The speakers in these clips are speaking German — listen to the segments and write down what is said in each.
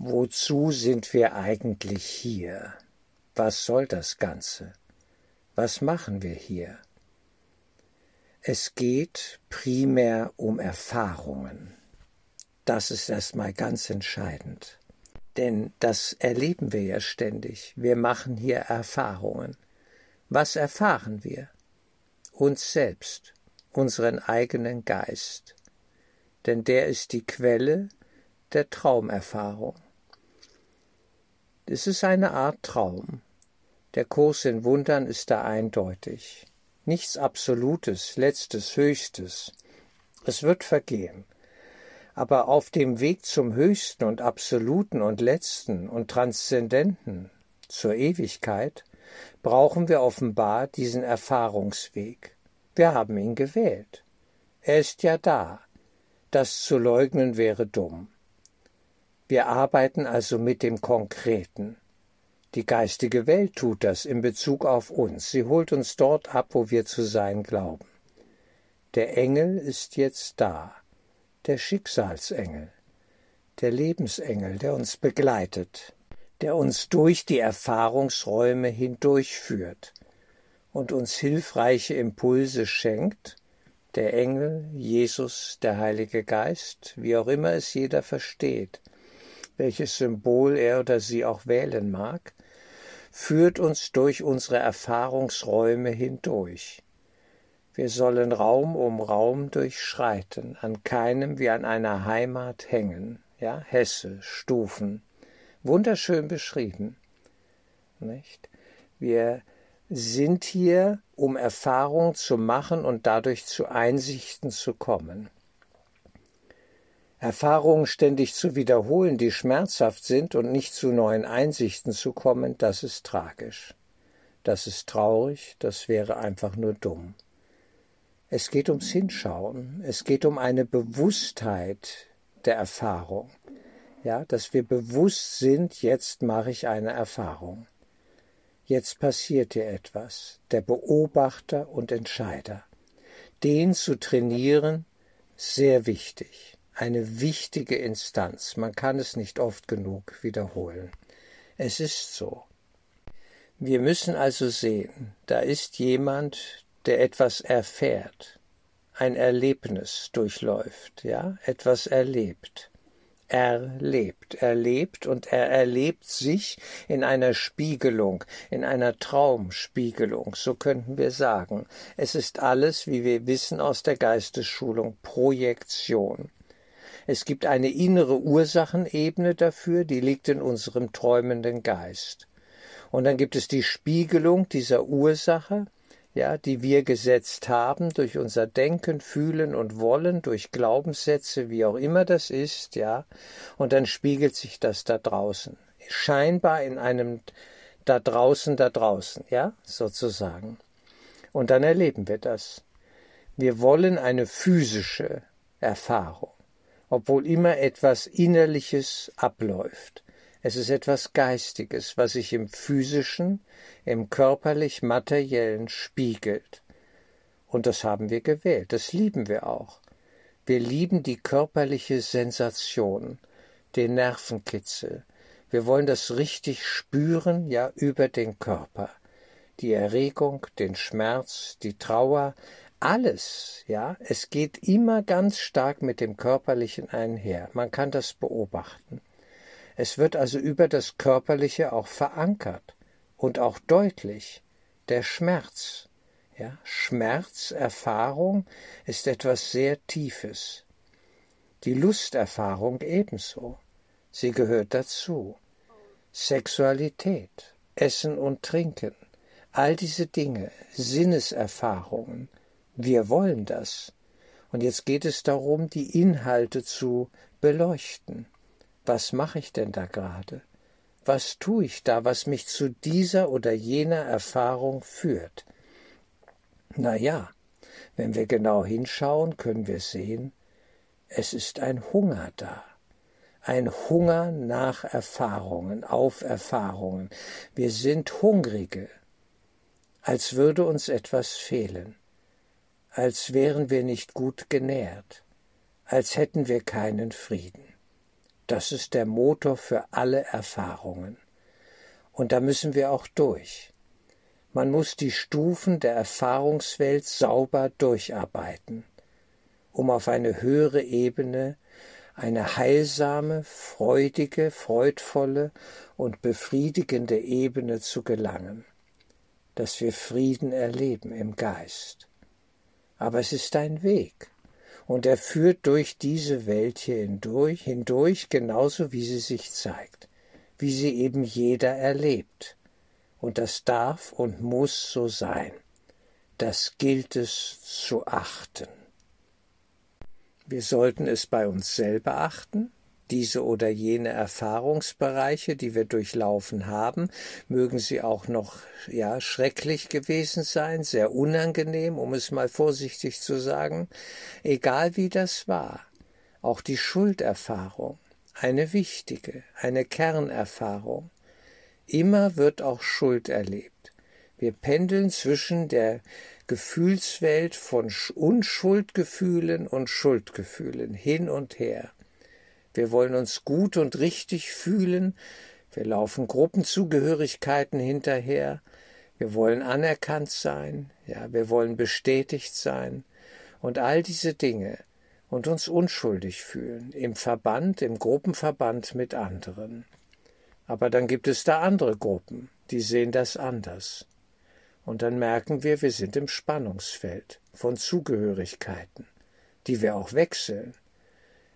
Wozu sind wir eigentlich hier? Was soll das Ganze? Was machen wir hier? Es geht primär um Erfahrungen. Das ist erstmal ganz entscheidend. Denn das erleben wir ja ständig. Wir machen hier Erfahrungen. Was erfahren wir? Uns selbst, unseren eigenen Geist. Denn der ist die Quelle der Traumerfahrung. Es ist eine Art Traum. Der Kurs in Wundern ist da eindeutig. Nichts Absolutes, Letztes, Höchstes. Es wird vergehen. Aber auf dem Weg zum Höchsten und Absoluten und Letzten und Transzendenten, zur Ewigkeit, brauchen wir offenbar diesen Erfahrungsweg. Wir haben ihn gewählt. Er ist ja da. Das zu leugnen wäre dumm. Wir arbeiten also mit dem Konkreten. Die geistige Welt tut das in Bezug auf uns. Sie holt uns dort ab, wo wir zu sein glauben. Der Engel ist jetzt da, der Schicksalsengel, der Lebensengel, der uns begleitet, der uns durch die Erfahrungsräume hindurchführt und uns hilfreiche Impulse schenkt, der Engel, Jesus, der Heilige Geist, wie auch immer es jeder versteht, welches Symbol er oder sie auch wählen mag, führt uns durch unsere Erfahrungsräume hindurch. Wir sollen Raum um Raum durchschreiten, an keinem wie an einer Heimat hängen, ja, Hesse, Stufen, wunderschön beschrieben, nicht? Wir sind hier, um Erfahrung zu machen und dadurch zu Einsichten zu kommen. Erfahrungen ständig zu wiederholen, die schmerzhaft sind und nicht zu neuen Einsichten zu kommen, das ist tragisch. Das ist traurig, das wäre einfach nur dumm. Es geht ums Hinschauen, es geht um eine Bewusstheit der Erfahrung. Ja, dass wir bewusst sind, jetzt mache ich eine Erfahrung. Jetzt passiert dir etwas, der Beobachter und Entscheider. Den zu trainieren, sehr wichtig eine wichtige Instanz. Man kann es nicht oft genug wiederholen. Es ist so. Wir müssen also sehen, da ist jemand, der etwas erfährt, ein Erlebnis durchläuft, ja, etwas erlebt. Erlebt, erlebt und er erlebt sich in einer Spiegelung, in einer Traumspiegelung, so könnten wir sagen. Es ist alles, wie wir wissen aus der Geistesschulung, Projektion. Es gibt eine innere Ursachenebene dafür, die liegt in unserem träumenden Geist. Und dann gibt es die Spiegelung dieser Ursache, ja, die wir gesetzt haben durch unser Denken, Fühlen und Wollen, durch Glaubenssätze, wie auch immer das ist, ja, und dann spiegelt sich das da draußen. Scheinbar in einem da draußen, da draußen, ja, sozusagen. Und dann erleben wir das. Wir wollen eine physische Erfahrung obwohl immer etwas Innerliches abläuft. Es ist etwas Geistiges, was sich im physischen, im körperlich materiellen spiegelt. Und das haben wir gewählt, das lieben wir auch. Wir lieben die körperliche Sensation, den Nervenkitzel. Wir wollen das richtig spüren, ja über den Körper. Die Erregung, den Schmerz, die Trauer, alles, ja, es geht immer ganz stark mit dem Körperlichen einher. Man kann das beobachten. Es wird also über das Körperliche auch verankert und auch deutlich. Der Schmerz, ja, Schmerzerfahrung ist etwas sehr Tiefes. Die Lusterfahrung ebenso. Sie gehört dazu. Sexualität, Essen und Trinken, all diese Dinge, Sinneserfahrungen, wir wollen das. Und jetzt geht es darum, die Inhalte zu beleuchten. Was mache ich denn da gerade? Was tue ich da, was mich zu dieser oder jener Erfahrung führt? Na ja, wenn wir genau hinschauen, können wir sehen, es ist ein Hunger da. Ein Hunger nach Erfahrungen, auf Erfahrungen. Wir sind Hungrige, als würde uns etwas fehlen als wären wir nicht gut genährt, als hätten wir keinen Frieden. Das ist der Motor für alle Erfahrungen. Und da müssen wir auch durch. Man muss die Stufen der Erfahrungswelt sauber durcharbeiten, um auf eine höhere Ebene, eine heilsame, freudige, freudvolle und befriedigende Ebene zu gelangen, dass wir Frieden erleben im Geist. Aber es ist ein Weg, und er führt durch diese Welt hier hindurch, hindurch genauso wie sie sich zeigt, wie sie eben jeder erlebt. Und das darf und muss so sein. Das gilt es zu achten. Wir sollten es bei uns selber achten, diese oder jene Erfahrungsbereiche, die wir durchlaufen haben, mögen sie auch noch ja schrecklich gewesen sein, sehr unangenehm, um es mal vorsichtig zu sagen, egal wie das war, auch die Schulderfahrung, eine wichtige, eine Kernerfahrung. Immer wird auch Schuld erlebt. Wir pendeln zwischen der Gefühlswelt von Unschuldgefühlen und Schuldgefühlen hin und her. Wir wollen uns gut und richtig fühlen. Wir laufen Gruppenzugehörigkeiten hinterher. Wir wollen anerkannt sein. Ja, wir wollen bestätigt sein. Und all diese Dinge und uns unschuldig fühlen im Verband, im Gruppenverband mit anderen. Aber dann gibt es da andere Gruppen, die sehen das anders. Und dann merken wir, wir sind im Spannungsfeld von Zugehörigkeiten, die wir auch wechseln.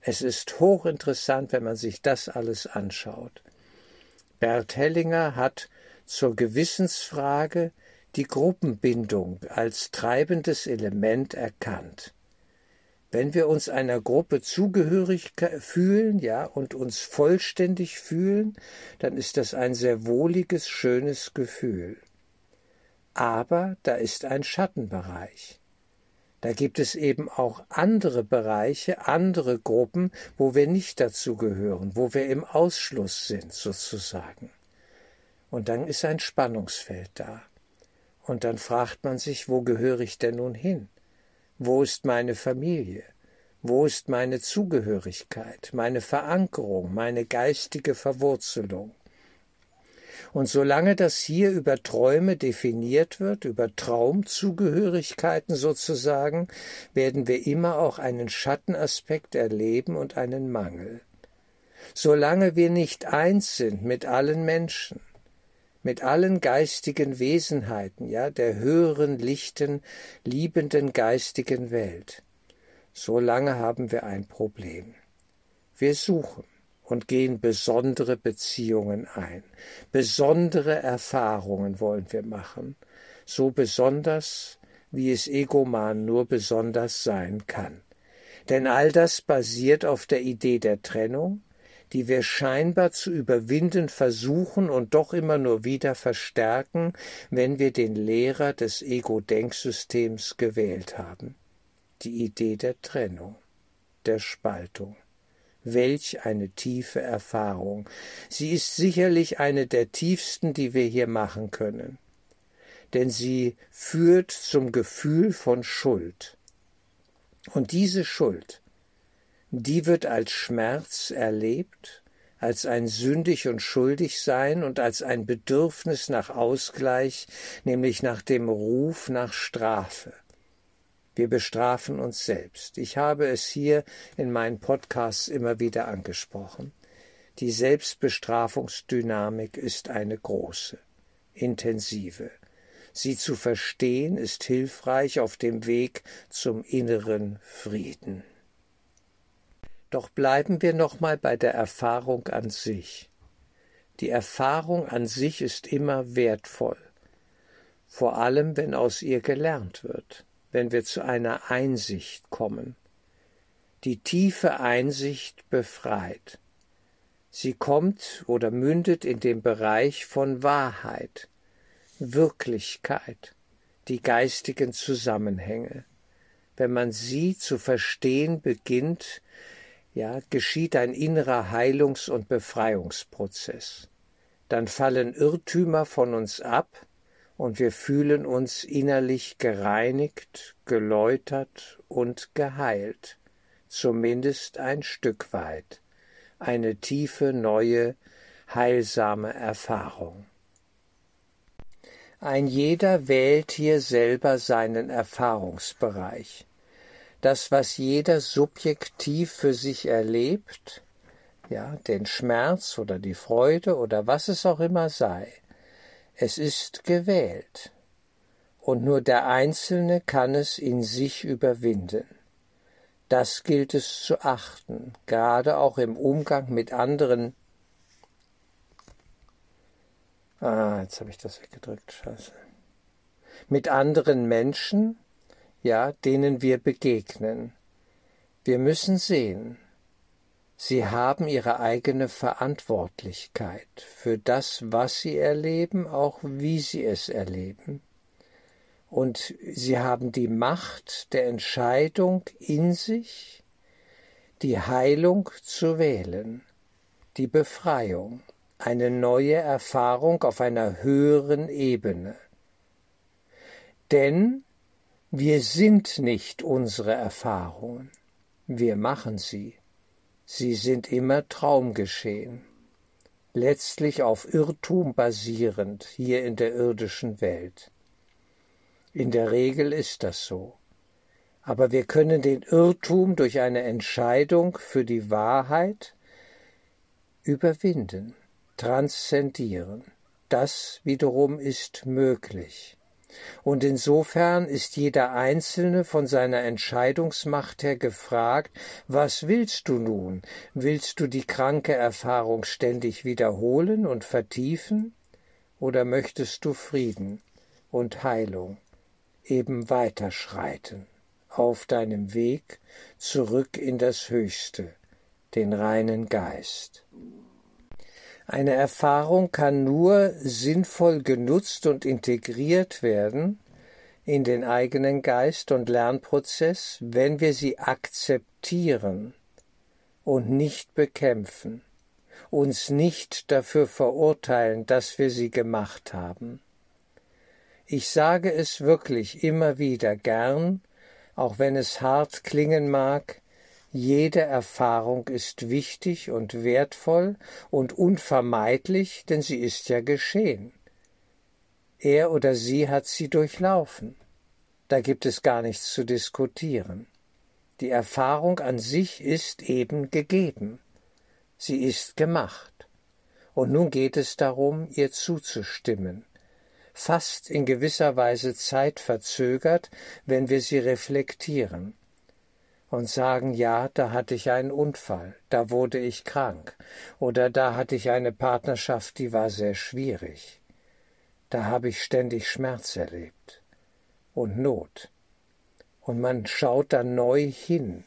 Es ist hochinteressant, wenn man sich das alles anschaut. Bert Hellinger hat zur Gewissensfrage die Gruppenbindung als treibendes Element erkannt. Wenn wir uns einer Gruppe zugehörig fühlen, ja, und uns vollständig fühlen, dann ist das ein sehr wohliges, schönes Gefühl. Aber da ist ein Schattenbereich. Da gibt es eben auch andere Bereiche, andere Gruppen, wo wir nicht dazu gehören, wo wir im Ausschluss sind sozusagen. Und dann ist ein Spannungsfeld da. Und dann fragt man sich, wo gehöre ich denn nun hin? Wo ist meine Familie? Wo ist meine Zugehörigkeit, meine Verankerung, meine geistige Verwurzelung? Und solange das hier über Träume definiert wird, über Traumzugehörigkeiten sozusagen, werden wir immer auch einen Schattenaspekt erleben und einen Mangel. Solange wir nicht eins sind mit allen Menschen, mit allen geistigen Wesenheiten, ja, der höheren, lichten, liebenden geistigen Welt, solange haben wir ein Problem. Wir suchen und gehen besondere Beziehungen ein. Besondere Erfahrungen wollen wir machen, so besonders, wie es Egoman nur besonders sein kann. Denn all das basiert auf der Idee der Trennung, die wir scheinbar zu überwinden versuchen und doch immer nur wieder verstärken, wenn wir den Lehrer des Ego-Denksystems gewählt haben. Die Idee der Trennung, der Spaltung. Welch eine tiefe Erfahrung. Sie ist sicherlich eine der tiefsten, die wir hier machen können. Denn sie führt zum Gefühl von Schuld. Und diese Schuld, die wird als Schmerz erlebt, als ein sündig und schuldig sein und als ein Bedürfnis nach Ausgleich, nämlich nach dem Ruf nach Strafe. Wir bestrafen uns selbst. Ich habe es hier in meinen Podcasts immer wieder angesprochen. Die Selbstbestrafungsdynamik ist eine große, intensive. Sie zu verstehen ist hilfreich auf dem Weg zum inneren Frieden. Doch bleiben wir nochmal bei der Erfahrung an sich. Die Erfahrung an sich ist immer wertvoll, vor allem wenn aus ihr gelernt wird wenn wir zu einer Einsicht kommen. Die tiefe Einsicht befreit. Sie kommt oder mündet in den Bereich von Wahrheit, Wirklichkeit, die geistigen Zusammenhänge. Wenn man sie zu verstehen beginnt, ja, geschieht ein innerer Heilungs- und Befreiungsprozess. Dann fallen Irrtümer von uns ab, und wir fühlen uns innerlich gereinigt, geläutert und geheilt, zumindest ein Stück weit, eine tiefe, neue, heilsame Erfahrung. Ein jeder wählt hier selber seinen Erfahrungsbereich. Das, was jeder subjektiv für sich erlebt, ja, den Schmerz oder die Freude oder was es auch immer sei, es ist gewählt. Und nur der Einzelne kann es in sich überwinden. Das gilt es zu achten, gerade auch im Umgang mit anderen Ah, jetzt habe ich das weggedrückt. Scheiße. Mit anderen Menschen, ja, denen wir begegnen. Wir müssen sehen, sie haben ihre eigene Verantwortlichkeit für das, was sie erleben, auch wie sie es erleben. Und sie haben die Macht der Entscheidung in sich, die Heilung zu wählen, die Befreiung eine neue Erfahrung auf einer höheren Ebene. Denn wir sind nicht unsere Erfahrungen, wir machen sie. Sie sind immer Traumgeschehen, letztlich auf Irrtum basierend hier in der irdischen Welt. In der Regel ist das so. Aber wir können den Irrtum durch eine Entscheidung für die Wahrheit überwinden transzendieren. Das wiederum ist möglich. Und insofern ist jeder Einzelne von seiner Entscheidungsmacht her gefragt, was willst du nun? Willst du die kranke Erfahrung ständig wiederholen und vertiefen? Oder möchtest du Frieden und Heilung eben weiterschreiten auf deinem Weg zurück in das Höchste, den reinen Geist? Eine Erfahrung kann nur sinnvoll genutzt und integriert werden in den eigenen Geist und Lernprozess, wenn wir sie akzeptieren und nicht bekämpfen, uns nicht dafür verurteilen, dass wir sie gemacht haben. Ich sage es wirklich immer wieder gern, auch wenn es hart klingen mag, jede Erfahrung ist wichtig und wertvoll und unvermeidlich, denn sie ist ja geschehen. Er oder sie hat sie durchlaufen. Da gibt es gar nichts zu diskutieren. Die Erfahrung an sich ist eben gegeben. Sie ist gemacht. Und nun geht es darum, ihr zuzustimmen, fast in gewisser Weise zeitverzögert, wenn wir sie reflektieren und sagen, ja, da hatte ich einen Unfall, da wurde ich krank, oder da hatte ich eine Partnerschaft, die war sehr schwierig, da habe ich ständig Schmerz erlebt und Not. Und man schaut da neu hin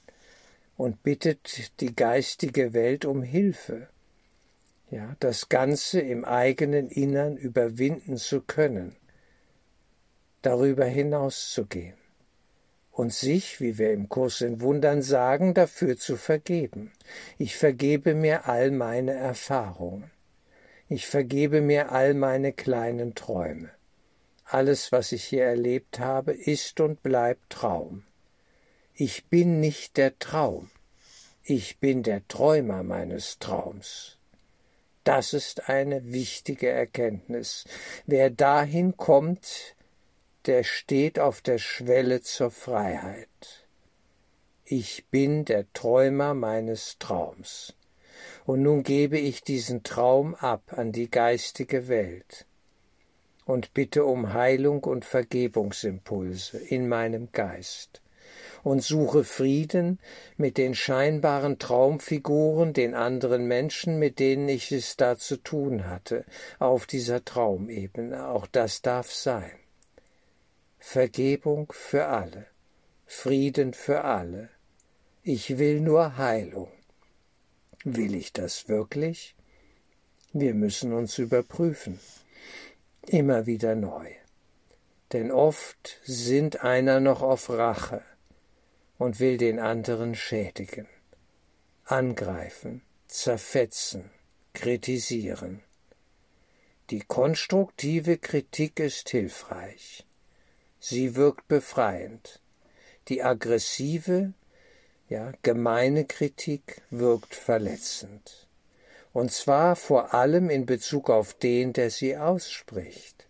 und bittet die geistige Welt um Hilfe, ja, das Ganze im eigenen Innern überwinden zu können, darüber hinauszugehen und sich, wie wir im Kurs in Wundern sagen, dafür zu vergeben. Ich vergebe mir all meine Erfahrungen. Ich vergebe mir all meine kleinen Träume. Alles, was ich hier erlebt habe, ist und bleibt Traum. Ich bin nicht der Traum. Ich bin der Träumer meines Traums. Das ist eine wichtige Erkenntnis. Wer dahin kommt, der steht auf der Schwelle zur Freiheit. Ich bin der Träumer meines Traums. Und nun gebe ich diesen Traum ab an die geistige Welt und bitte um Heilung und Vergebungsimpulse in meinem Geist und suche Frieden mit den scheinbaren Traumfiguren, den anderen Menschen, mit denen ich es da zu tun hatte, auf dieser Traumebene. Auch das darf sein. Vergebung für alle, Frieden für alle. Ich will nur Heilung. Will ich das wirklich? Wir müssen uns überprüfen, immer wieder neu. Denn oft sind einer noch auf Rache und will den anderen schädigen, angreifen, zerfetzen, kritisieren. Die konstruktive Kritik ist hilfreich. Sie wirkt befreiend. Die aggressive, ja, gemeine Kritik wirkt verletzend. und zwar vor allem in Bezug auf den, der sie ausspricht.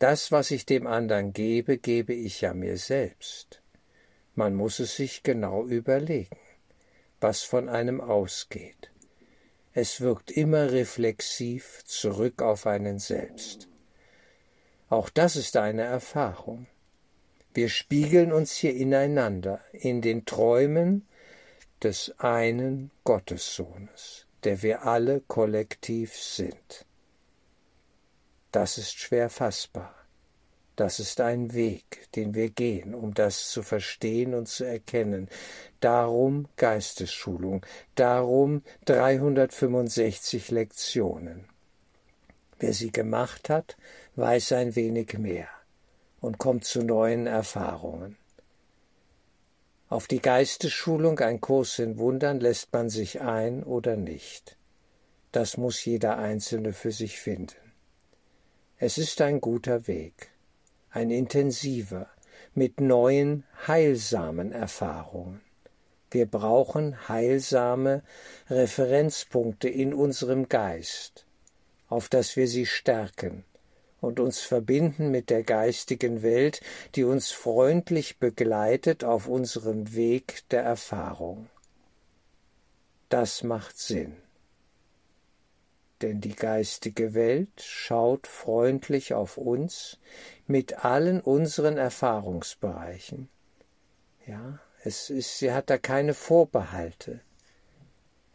Das, was ich dem anderen gebe, gebe ich ja mir selbst. Man muss es sich genau überlegen, was von einem ausgeht. Es wirkt immer reflexiv zurück auf einen selbst. Auch das ist eine Erfahrung. Wir spiegeln uns hier ineinander in den Träumen des einen Gottessohnes der wir alle kollektiv sind. Das ist schwer fassbar. Das ist ein Weg, den wir gehen, um das zu verstehen und zu erkennen. Darum Geistesschulung, darum 365 Lektionen. Wer sie gemacht hat, weiß ein wenig mehr und kommt zu neuen Erfahrungen. Auf die Geistesschulung, ein Kurs in Wundern, lässt man sich ein oder nicht. Das muss jeder Einzelne für sich finden. Es ist ein guter Weg, ein intensiver, mit neuen, heilsamen Erfahrungen. Wir brauchen heilsame Referenzpunkte in unserem Geist, auf dass wir sie stärken, und uns verbinden mit der geistigen Welt, die uns freundlich begleitet auf unserem Weg der Erfahrung. Das macht Sinn. Denn die geistige Welt schaut freundlich auf uns mit allen unseren Erfahrungsbereichen. Ja, es ist, sie hat da keine Vorbehalte.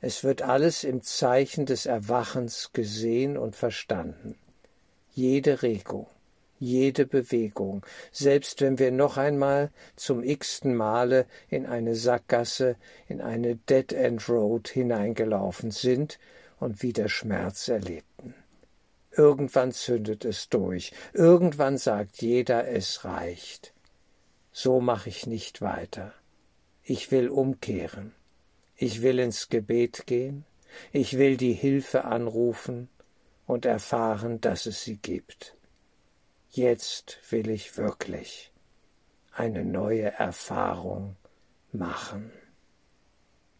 Es wird alles im Zeichen des Erwachens gesehen und verstanden jede Regung, jede Bewegung, selbst wenn wir noch einmal zum x-ten Male in eine Sackgasse, in eine Dead-End Road hineingelaufen sind und wieder Schmerz erlebten. Irgendwann zündet es durch, irgendwann sagt jeder, es reicht. So mache ich nicht weiter. Ich will umkehren. Ich will ins Gebet gehen. Ich will die Hilfe anrufen und erfahren, dass es sie gibt. Jetzt will ich wirklich eine neue Erfahrung machen.